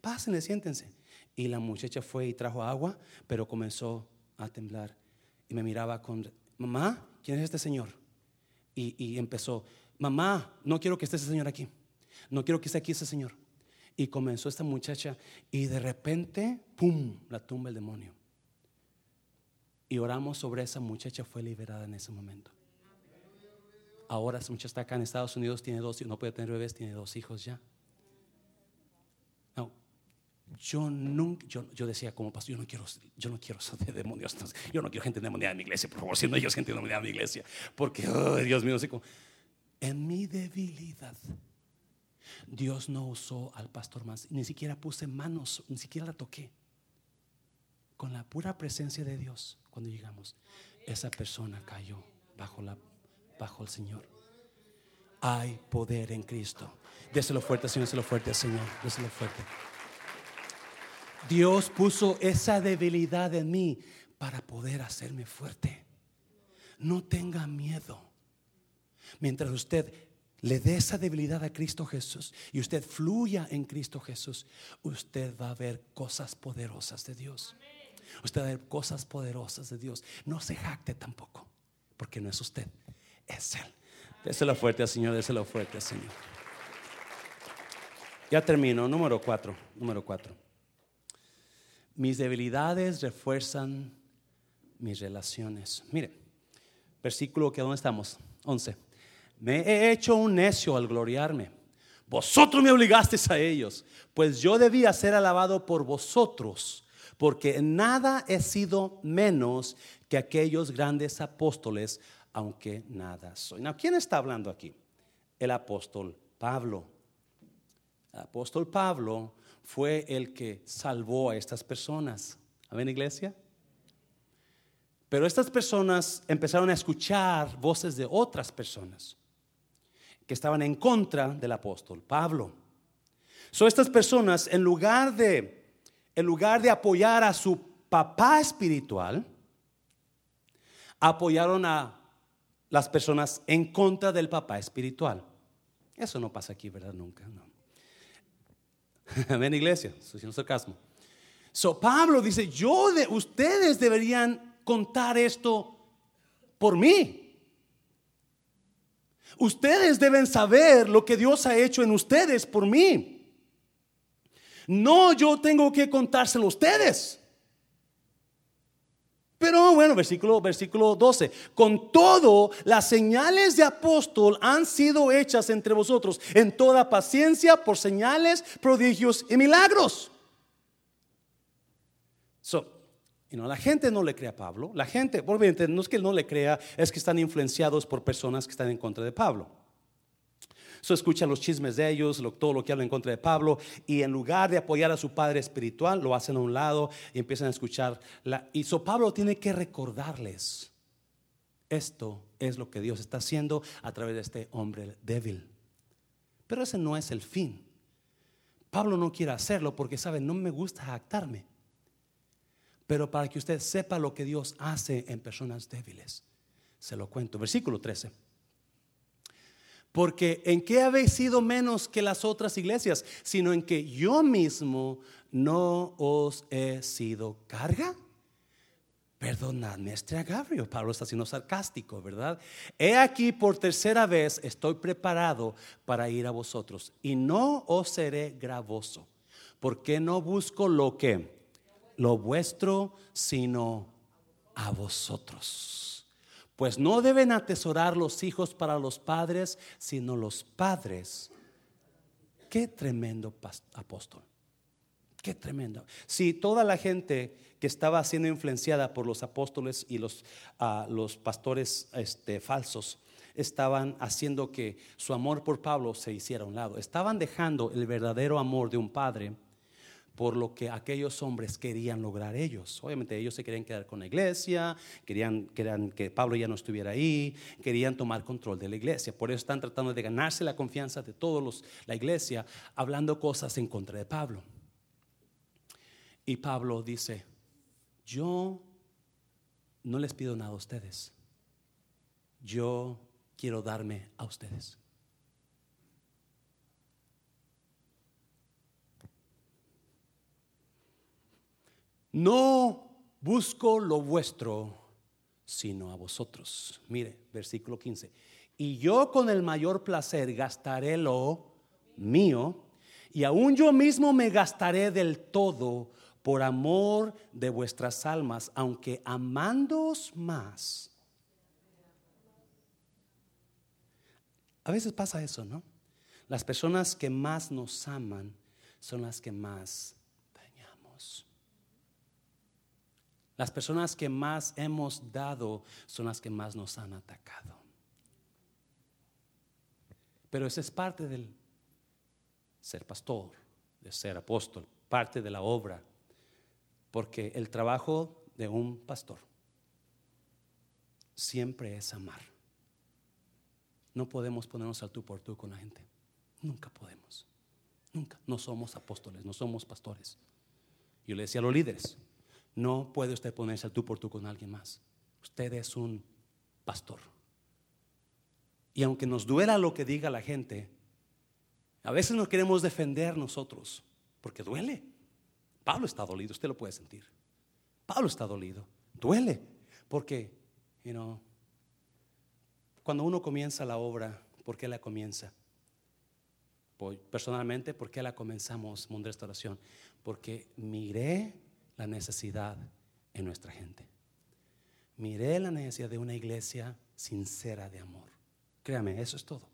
Pásenle, siéntense. Y la muchacha fue y trajo agua, pero comenzó a temblar. Y me miraba con, mamá, ¿quién es este señor? Y, empezó, mamá, no quiero que esté ese señor aquí. No quiero que esté aquí ese señor. Y comenzó esta muchacha y de repente, ¡pum!, la tumba el demonio. Y oramos sobre esa muchacha, fue liberada en ese momento. Ahora esa muchacha está acá en Estados Unidos, tiene dos, no puede tener bebés, tiene dos hijos ya yo nunca, yo, decía como pastor, yo no quiero, yo no quiero de demonios, yo no quiero gente endemoniada en mi iglesia, por favor, siendo ellos gente endemoniada en mi iglesia, porque, Dios mío, así como, en mi debilidad, Dios no usó al pastor más, ni siquiera puse manos, ni siquiera la toqué. Con la pura presencia de Dios, cuando llegamos, esa persona cayó bajo, la, bajo el Señor. Hay poder en Cristo. Déselo fuerte, Señor, déselo fuerte, Señor, déselo fuerte. Dios puso esa debilidad en mí para poder hacerme fuerte. No tenga miedo. Mientras usted le dé esa debilidad a Cristo Jesús y usted fluya en Cristo Jesús, usted va a ver cosas poderosas de Dios. Usted va a ver cosas poderosas de Dios. No se jacte tampoco, porque no es usted, es Él. Déselo fuerte al Señor, déselo fuerte al Señor. Ya termino, número cuatro, número cuatro. Mis debilidades refuerzan mis relaciones. Mire, versículo que dónde estamos? 11. Me he hecho un necio al gloriarme. Vosotros me obligasteis a ellos, pues yo debía ser alabado por vosotros, porque nada he sido menos que aquellos grandes apóstoles, aunque nada soy. ¿quién está hablando aquí? El apóstol Pablo. El apóstol Pablo fue el que salvó a estas personas. ¿Amén, iglesia? Pero estas personas empezaron a escuchar voces de otras personas que estaban en contra del apóstol Pablo. Son estas personas, en lugar de, en lugar de apoyar a su papá espiritual, apoyaron a las personas en contra del papá espiritual. Eso no pasa aquí, ¿verdad? Nunca, no. Amén, iglesia, haciendo sarcasmo. So, Pablo dice, yo de, ustedes deberían contar esto por mí. Ustedes deben saber lo que Dios ha hecho en ustedes por mí. No yo tengo que contárselo a ustedes. Pero bueno, versículo, versículo 12. Con todo, las señales de apóstol han sido hechas entre vosotros en toda paciencia por señales, prodigios y milagros. So, la gente no le cree a Pablo. La gente, obviamente, no es que no le crea, es que están influenciados por personas que están en contra de Pablo. So, escuchan los chismes de ellos, todo lo que hablan en contra de Pablo, y en lugar de apoyar a su padre espiritual, lo hacen a un lado y empiezan a escuchar. Y so Pablo tiene que recordarles: esto es lo que Dios está haciendo a través de este hombre débil. Pero ese no es el fin. Pablo no quiere hacerlo porque sabe, no me gusta jactarme pero para que usted sepa lo que Dios hace en personas débiles. Se lo cuento. Versículo 13. Porque en qué habéis sido menos que las otras iglesias, sino en que yo mismo no os he sido carga. Perdonadme, este Gabriel. Pablo está siendo sarcástico, ¿verdad? He aquí por tercera vez estoy preparado para ir a vosotros y no os seré gravoso, porque no busco lo que lo vuestro, sino a vosotros. Pues no deben atesorar los hijos para los padres, sino los padres. Qué tremendo apóstol. Qué tremendo. Si toda la gente que estaba siendo influenciada por los apóstoles y los, ah, los pastores este, falsos estaban haciendo que su amor por Pablo se hiciera a un lado, estaban dejando el verdadero amor de un padre por lo que aquellos hombres querían lograr ellos. Obviamente ellos se querían quedar con la iglesia, querían, que Pablo ya no estuviera ahí, querían tomar control de la iglesia. Por eso están tratando de ganarse la confianza de todos los, la iglesia, hablando cosas en contra de Pablo. Y Pablo dice, yo no les pido nada a ustedes, yo quiero darme a ustedes. No busco lo vuestro, sino a vosotros. Mire, versículo 15. Y yo con el mayor placer gastaré lo mío, y aún yo mismo me gastaré del todo por amor de vuestras almas, aunque amándoos más. A veces pasa eso, ¿no? Las personas que más nos aman son las que más Las personas que más hemos dado son las que más nos han atacado. Pero eso es parte del ser pastor, de ser apóstol, parte de la obra. Porque el trabajo de un pastor siempre es amar. No podemos ponernos al tú por tú con la gente. Nunca podemos. Nunca. No somos apóstoles, no somos pastores. Yo le decía a los líderes, no puede usted ponerse al tú por tú con alguien más. Usted es un pastor. Y aunque nos duela lo que diga la gente, a veces no queremos defender nosotros, porque duele. Pablo está dolido, usted lo puede sentir. Pablo está dolido, duele, porque, you know, cuando uno comienza la obra, ¿por qué la comienza? Personalmente, ¿por qué la comenzamos, Mundo Restauración? Porque miré la necesidad en nuestra gente. Miré la necesidad de una iglesia sincera de amor. Créame, eso es todo.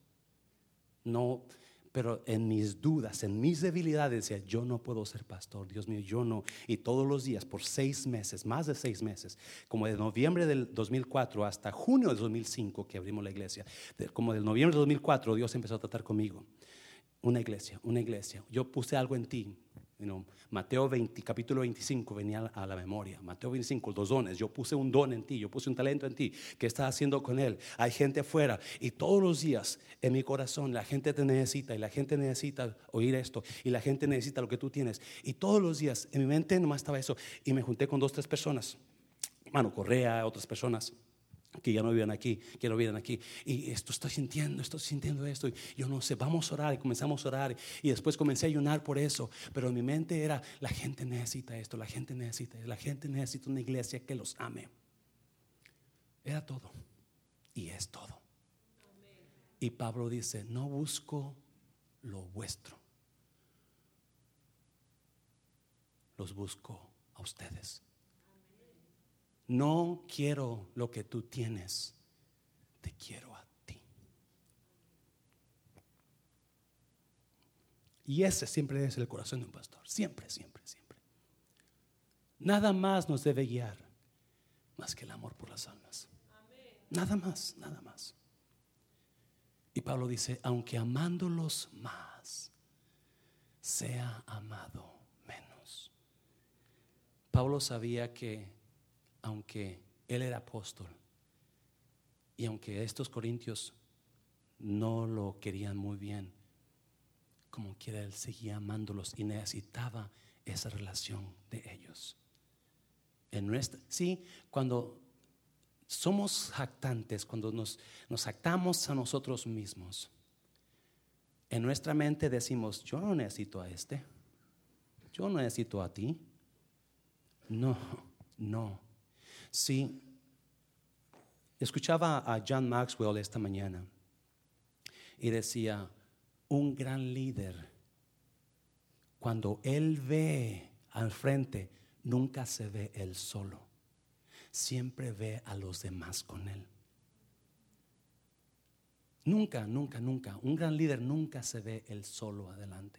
No, pero en mis dudas, en mis debilidades, decía, yo no puedo ser pastor, Dios mío, yo no. Y todos los días, por seis meses, más de seis meses, como de noviembre del 2004 hasta junio del 2005 que abrimos la iglesia, como del noviembre del 2004 Dios empezó a tratar conmigo. Una iglesia, una iglesia. Yo puse algo en ti, Mateo 20, capítulo 25 venía a la memoria. Mateo 25, los dones. Yo puse un don en ti, yo puse un talento en ti. ¿Qué estás haciendo con él? Hay gente afuera y todos los días en mi corazón la gente te necesita y la gente necesita oír esto y la gente necesita lo que tú tienes. Y todos los días en mi mente nomás estaba eso y me junté con dos, tres personas. Mano Correa, otras personas que ya no viven aquí, que no viven aquí. Y esto estoy sintiendo, estoy sintiendo esto. Y yo no sé, vamos a orar. Y comenzamos a orar. Y después comencé a ayunar por eso. Pero en mi mente era, la gente necesita esto, la gente necesita, la gente necesita una iglesia que los ame. Era todo. Y es todo. Y Pablo dice, no busco lo vuestro. Los busco a ustedes. No quiero lo que tú tienes, te quiero a ti. Y ese siempre es el corazón de un pastor, siempre, siempre, siempre. Nada más nos debe guiar más que el amor por las almas. Nada más, nada más. Y Pablo dice, aunque amándolos más, sea amado menos. Pablo sabía que aunque él era apóstol y aunque estos corintios no lo querían muy bien, como quiera él seguía amándolos y necesitaba esa relación de ellos. En nuestra, sí, cuando somos jactantes, cuando nos, nos jactamos a nosotros mismos, en nuestra mente decimos, yo no necesito a este, yo no necesito a ti. No, no. Sí, escuchaba a John Maxwell esta mañana y decía, un gran líder, cuando él ve al frente, nunca se ve él solo, siempre ve a los demás con él. Nunca, nunca, nunca, un gran líder nunca se ve él solo adelante,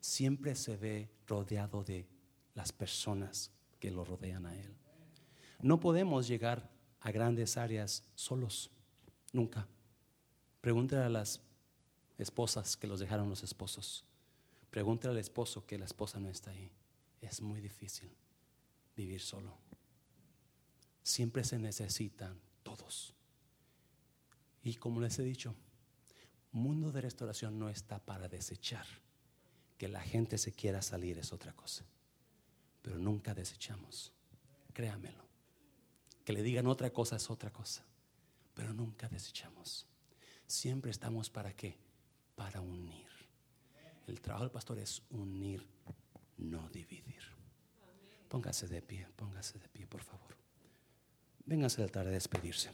siempre se ve rodeado de las personas que lo rodean a él. No podemos llegar a grandes áreas solos, nunca. Pregúntale a las esposas que los dejaron los esposos. Pregúntale al esposo que la esposa no está ahí. Es muy difícil vivir solo. Siempre se necesitan todos. Y como les he dicho, mundo de restauración no está para desechar. Que la gente se quiera salir es otra cosa. Pero nunca desechamos. Créamelo. Que le digan otra cosa es otra cosa. Pero nunca desechamos. Siempre estamos para qué? Para unir. El trabajo del pastor es unir, no dividir. Póngase de pie, póngase de pie, por favor. Véngase al altar a despedirse.